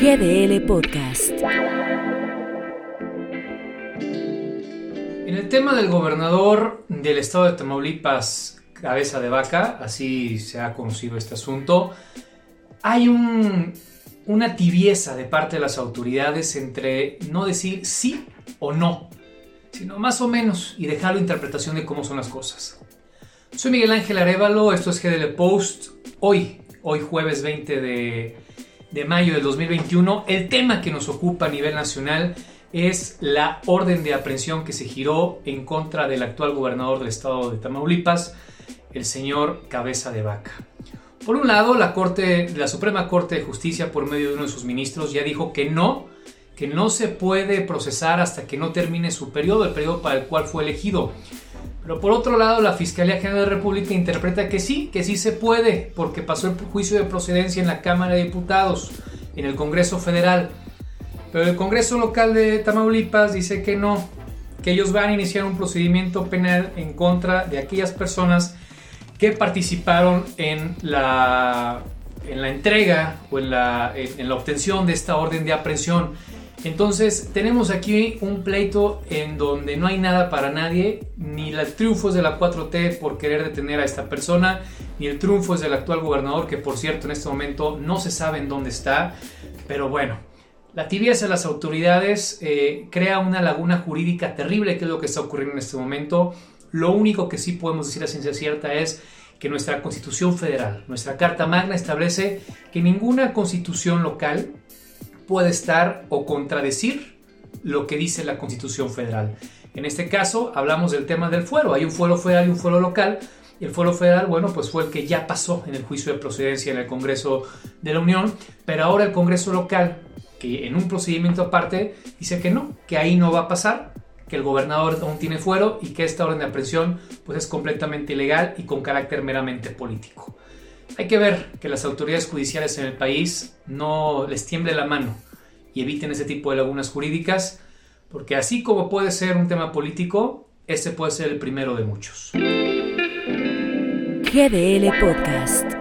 GDL Podcast. En el tema del gobernador del estado de Tamaulipas, cabeza de vaca, así se ha conocido este asunto, hay un, una tibieza de parte de las autoridades entre no decir sí o no, sino más o menos y dejar la interpretación de cómo son las cosas. Soy Miguel Ángel Arevalo, esto es GDL Post. Hoy, hoy jueves 20 de, de mayo del 2021, el tema que nos ocupa a nivel nacional es la orden de aprehensión que se giró en contra del actual gobernador del estado de Tamaulipas, el señor Cabeza de Vaca. Por un lado, la, Corte, la Suprema Corte de Justicia, por medio de uno de sus ministros, ya dijo que no, que no se puede procesar hasta que no termine su periodo, el periodo para el cual fue elegido. Pero por otro lado, la Fiscalía General de la República interpreta que sí, que sí se puede, porque pasó el juicio de procedencia en la Cámara de Diputados, en el Congreso Federal. Pero el Congreso local de Tamaulipas dice que no, que ellos van a iniciar un procedimiento penal en contra de aquellas personas que participaron en la, en la entrega o en la, en la obtención de esta orden de aprehensión. Entonces tenemos aquí un pleito en donde no hay nada para nadie, ni el triunfo es de la 4T por querer detener a esta persona, ni el triunfo es del actual gobernador, que por cierto en este momento no se sabe en dónde está, pero bueno, la tibieza de las autoridades eh, crea una laguna jurídica terrible, que es lo que está ocurriendo en este momento. Lo único que sí podemos decir a ciencia cierta es que nuestra constitución federal, nuestra Carta Magna establece que ninguna constitución local puede estar o contradecir lo que dice la Constitución Federal. En este caso hablamos del tema del fuero. Hay un fuero federal y un fuero local. El fuero federal, bueno, pues fue el que ya pasó en el juicio de procedencia en el Congreso de la Unión, pero ahora el Congreso local, que en un procedimiento aparte, dice que no, que ahí no va a pasar, que el gobernador aún tiene fuero y que esta orden de aprehensión pues es completamente ilegal y con carácter meramente político. Hay que ver que las autoridades judiciales en el país no les tiemble la mano y eviten ese tipo de lagunas jurídicas, porque así como puede ser un tema político, este puede ser el primero de muchos. GDL Podcast.